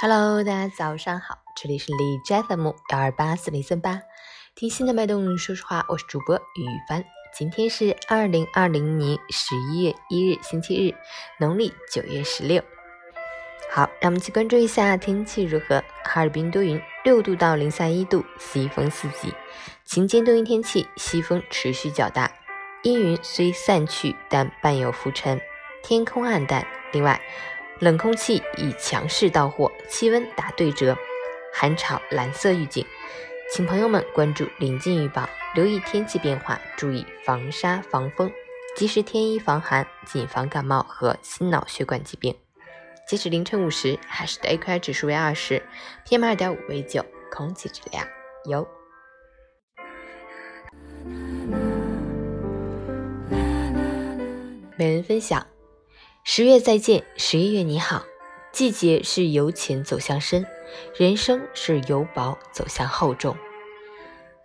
Hello，大家早上好，这里是荔枝 FM 幺二八四零三八，听心的脉动，说实话，我是主播雨帆。今天是二零二零年十一月一日，星期日，农历九月十六。好，让我们去关注一下天气如何。哈尔滨多云，六度到零下一度，西风四级，晴间多云天气，西风持续较大，阴云虽散去，但伴有浮尘，天空暗淡。另外，冷空气已强势到货，气温打对折，寒潮蓝色预警，请朋友们关注临近预报，留意天气变化，注意防沙防风，及时添衣防寒，谨防感冒和心脑血管疾病。截止凌晨五时，海市的 AQI 指数为二十，PM 二点五为九，空气质量优。每人分享。十月再见，十一月你好。季节是由浅走向深，人生是由薄走向厚重。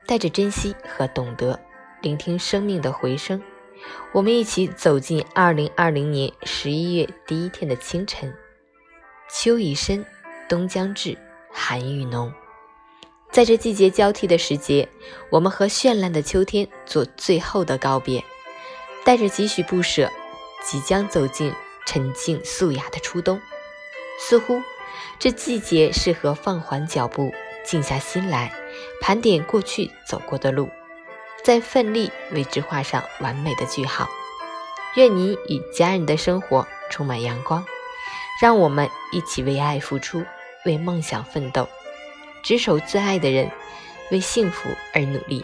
带着珍惜和懂得，聆听生命的回声，我们一起走进二零二零年十一月第一天的清晨。秋已深，冬将至，寒意浓。在这季节交替的时节，我们和绚烂的秋天做最后的告别，带着几许不舍，即将走进。沉静素雅的初冬，似乎这季节适合放缓脚步，静下心来盘点过去走过的路，再奋力为之画上完美的句号。愿你与家人的生活充满阳光，让我们一起为爱付出，为梦想奋斗，执守最爱的人，为幸福而努力。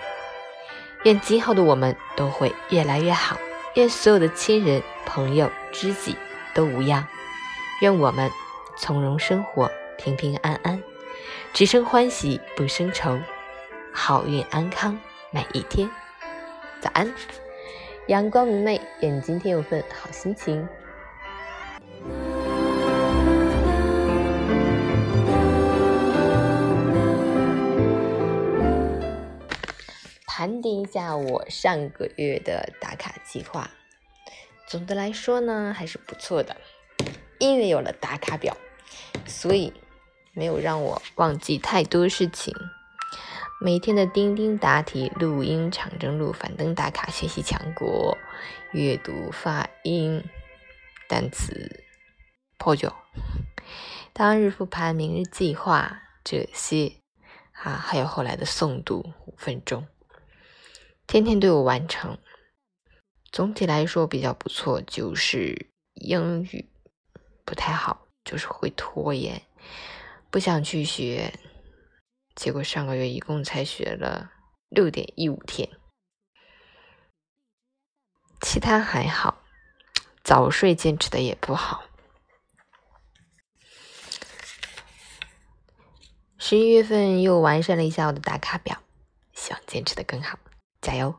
愿今后的我们都会越来越好，愿所有的亲人、朋友、知己。都无恙，愿我们从容生活，平平安安，只生欢喜不生愁，好运安康每一天。早安，阳光明媚，愿你今天有份好心情。盘点一下我上个月的打卡计划。总的来说呢，还是不错的。因为有了打卡表，所以没有让我忘记太多事情。每天的钉钉答题、录音、长征路、反登打卡、学习强国、阅读、发音、单词、破九、当日复盘、明日计划这些啊，还有后来的诵读五分钟，天天都有完成。总体来说比较不错，就是英语不太好，就是会拖延，不想去学，结果上个月一共才学了六点一五天，其他还好，早睡坚持的也不好，十一月份又完善了一下我的打卡表，希望坚持的更好，加油！